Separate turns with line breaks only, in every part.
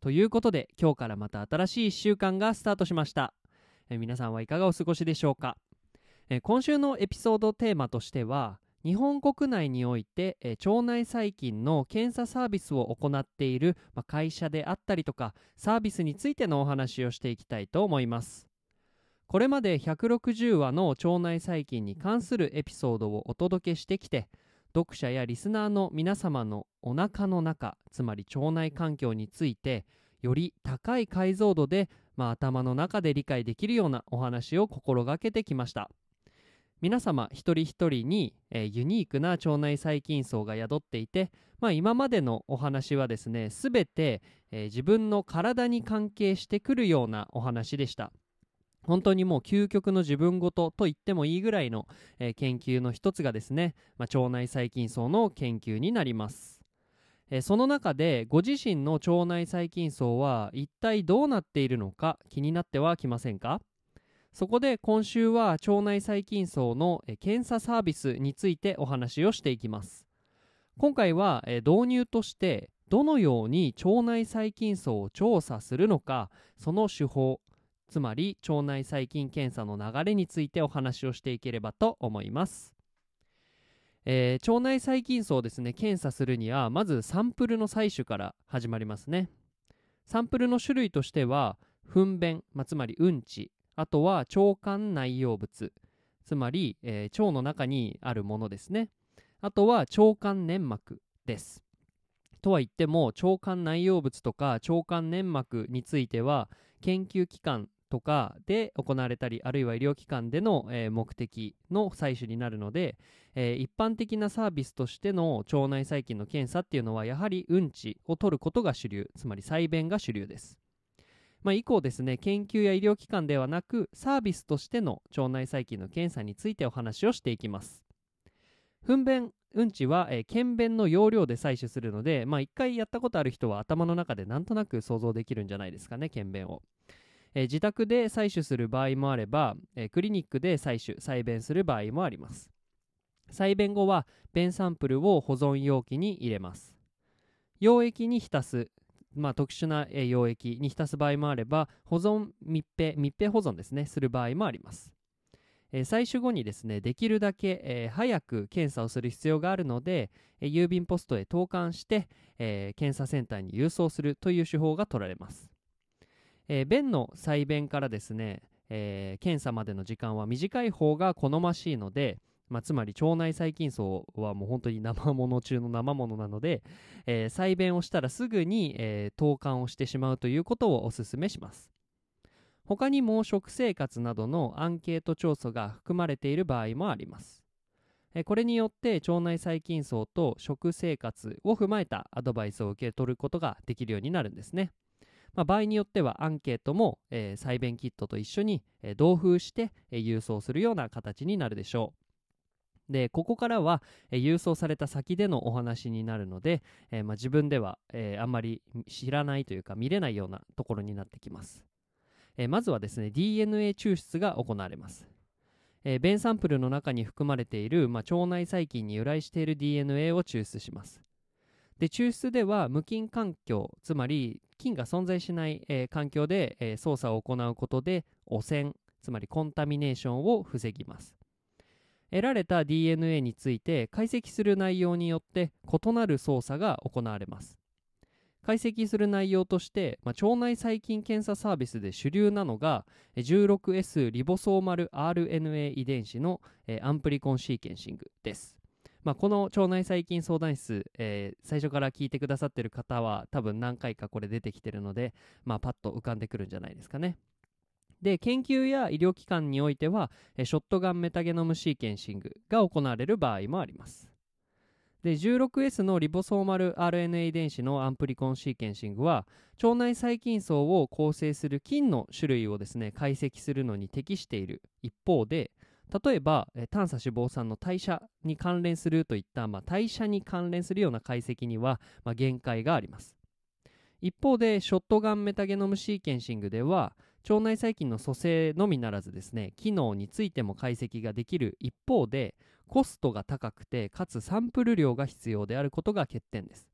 ということで今日からまた新しい1週間がスタートしました。え皆さんはいかがお過ごしでしょうか？え今週のエピソードテーマとしては日本国内において、え腸内細菌の検査サービスを行っている、ま会社であったりとかサービスについてのお話をしていきたいと思います。これまで160話の腸内細菌に関するエピソードをお届けしてきて読者やリスナーの皆様のお腹の中つまり腸内環境についてより高い解像度で、まあ、頭の中で理解できるようなお話を心がけてきました。皆様一人一人に、えー、ユニークな腸内細菌層が宿っていて、まあ、今までのお話はですね全て、えー、自分の体に関係してくるようなお話でした。本当にもう究極の自分ごとと言ってもいいぐらいの、えー、研究の一つがですね、まあ、腸内細菌層の研究になります、えその中でご自身の腸内細菌層は一体どうなっているのか気になってはきませんか？そこで今週は腸内細菌層の検査サービスについてお話をしていきます。今回は導入としてどのように腸内細菌層を調査するのかその手法つまり腸内細菌検査の流れについてお話をしていければと思います、えー、腸内細菌層ですね検査するにはまずサンプルの採取から始まりますね。サンプルの種類としては糞便、まあ、つまりうんちあとは腸管内容物つまり、えー、腸の中にあるものですね。あとは腸管粘膜です。とは言っても腸管内容物とか腸管粘膜については研究機関とかで行われたりあるいは医療機関での、目的の採取になるので、一般的なサービスとしての腸内細菌の検査っていうのはやはりうんちを取ることが主流つまり細便が主流です。まあ、以降ですね研究や医療機関ではなくサービスとしての腸内細菌の検査についてお話をしていきます。糞便うんちは、えー、検便の容量で採取するので、まあ、1回やったことある人は頭の中でなんとなく想像できるんじゃないですかね検便を、えー、自宅で採取する場合もあれば、えー、クリニックで採取採便する場合もあります。採便後は便サンプルを保存容器に入れます。溶液に浸すまあ、特殊な溶液に浸す場合もあれば保存密閉密閉保存ですねする場合もあります、採取後にですねできるだけ、えー、早く検査をする必要があるので、えー、郵便ポストへ投函して、え検査センターに郵送するという手法が取られます、え便の採便からですね、え検査までの時間は短い方が好ましいのでまあ、つまり腸内細菌層はもう本当に生もの中の生ものなので、えー、採便をしたらすぐに、えー、投函をしてしまうということをお勧めします。他にも食生活などのアンケート調査が含まれている場合もあります。これによって腸内細菌層と食生活を踏まえたアドバイスを受け取ることができるようになるんですね、まあ、場合によってはアンケートも、えー、採便キットと一緒に、えー、同封して、えー、郵送するような形になるでしょう。でここからは、えー、郵送された先でのお話になるので、えー、まあ、自分では、えー、あんまり知らないというか見れないようなところになってきます、えまずはですね DNA 抽出が行われます、え便サンプルの中に含まれている、まあ、腸内細菌に由来している DNA を抽出します。で抽出では無菌環境つまり菌が存在しない、え環境で、え操作を行うことで汚染つまりコンタミネーションを防ぎます。得られた DNA について解析する内容によって異なる操作が行われます。解析する内容として、まあ、腸内細菌検査サービスで主流なのが 16S リボソーマル RNA 遺伝子の、えー、アンプリコンシーケンシングです、まあ、この腸内細菌相談室、えー、最初から聞いてくださってる方は多分何回かこれ出てきてるので、まあ、パッと浮かんでくるんじゃないですかね。で研究や医療機関においてはショットガンメタゲノムシーケンシングが行われる場合もあります。で 16S のリボソーマル RNA 遺伝子のアンプリコンシーケンシングは腸内細菌叢を構成する菌の種類をですね解析するのに適している一方で例えば短鎖脂肪酸の代謝に関連するといった、まあ、代謝に関連するような解析には、まあ、限界があります。一方でショットガンメタゲノムシーケンシングでは腸内細菌の組成のみならずですね機能についても解析ができる一方でコストが高くてかつサンプル量が必要であることが欠点です。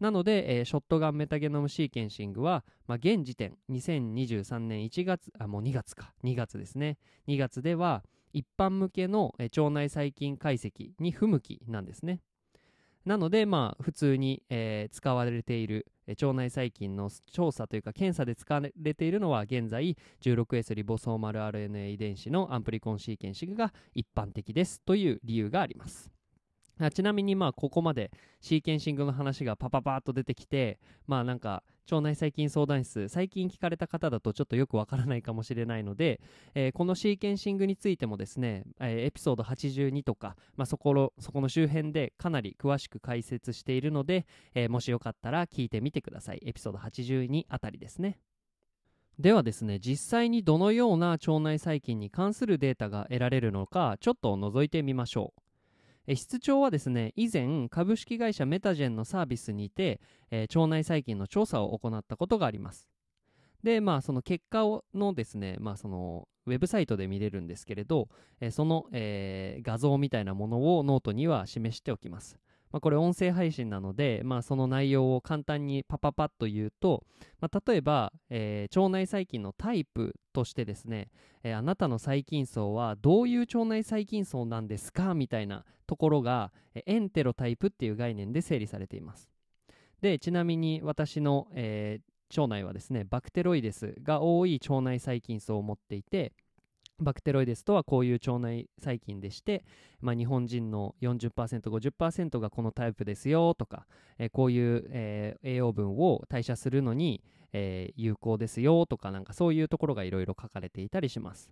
なので、えー、ショットガンメタゲノムシーケンシングは、まあ、現時点2023年1月あもう2月か。2月ですね。2月では一般向けの、腸内細菌解析に不向きなんですね。なので、まあ、普通に、えー、使われている腸内細菌の調査というか検査で使われているのは現在 16S リボソーマル RNA 遺伝子のアンプリコンシーケンシングが一般的ですという理由があります。ちなみにまあここまでシーケンシングの話がパパパーっと出てきてまあなんか腸内細菌相談室最近聞かれた方だとちょっとよくわからないかもしれないので、えー、このシーケンシングについてもですね、えー、エピソード82とか、まあ、そこのそこの周辺でかなり詳しく解説しているので、えー、もしよかったら聞いてみてください。エピソード82あたりですね。ではですね実際にどのような腸内細菌に関するデータが得られるのかちょっと覗いてみましょう。室長はですね以前株式会社メタジェンのサービスにて、えー、腸内細菌の調査を行ったことがあります。でまあその結果をのですねまあそのウェブサイトで見れるんですけれど、えー、その、えー、画像みたいなものをノートには示しておきます。まあ、これ音声配信なので、まあ、その内容を簡単にパパパッと言うと、まあ、例えば、えー、腸内細菌のタイプとしてですね、えー、あなたの細菌層はどういう腸内細菌層なんですかみたいなところが、エンテロタイプっていう概念で整理されています。でちなみに私の、えー、腸内はですねバクテロイデスが多い腸内細菌層を持っていてバクテロイデスとはこういう腸内細菌でして、まあ、日本人の 40%50% がこのタイプですよとか、えー、こういう、えー、栄養分を代謝するのに、えー、有効ですよとかなんかそういうところがいろいろ書かれていたりします。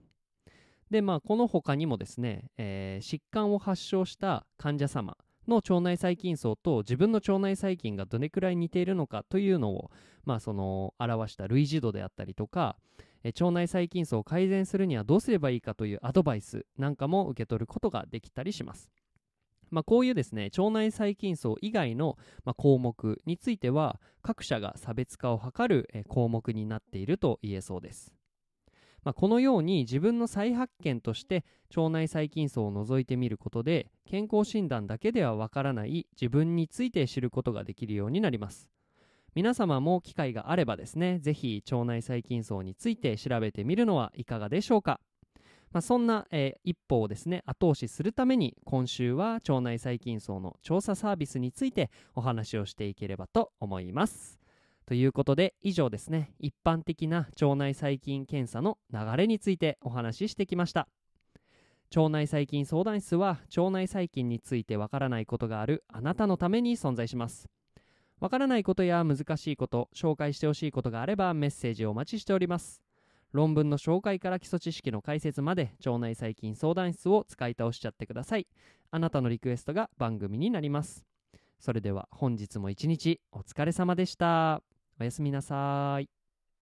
でまあこの他にもですね、え疾患を発症した患者様の腸内細菌層と自分の腸内細菌がどれくらい似ているのかというのを、まあ、その表した類似度であったりとか、え腸内細菌層を改善するにはどうすればいいかというアドバイスなんかも受け取ることができたりします。まあ、こういうですね腸内細菌層以外の、ま、項目については各社が差別化を図る、え項目になっていると言えそうです。まあ、このように自分の再発見として腸内細菌層を除いてみることで健康診断だけではわからない自分について知ることができるようになります。皆様も機会があればですね、ぜひ腸内細菌層について調べてみるのはいかがでしょうか。まあ、そんな、えー、一歩をですね、後押しするために、今週は腸内細菌層の調査サービスについてお話をしていければと思います。ということで、以上ですね、一般的な腸内細菌検査の流れについてお話ししてきました。腸内細菌相談室は腸内細菌についてわからないことがあるあなたのために存在します。わからないことや難しいこと、紹介してほしいことがあればメッセージをお待ちしております。論文の紹介から基礎知識の解説まで腸内細菌相談室を使い倒しちゃってください。あなたのリクエストが番組になります。それでは本日も一日お疲れ様でした。おやすみなさい。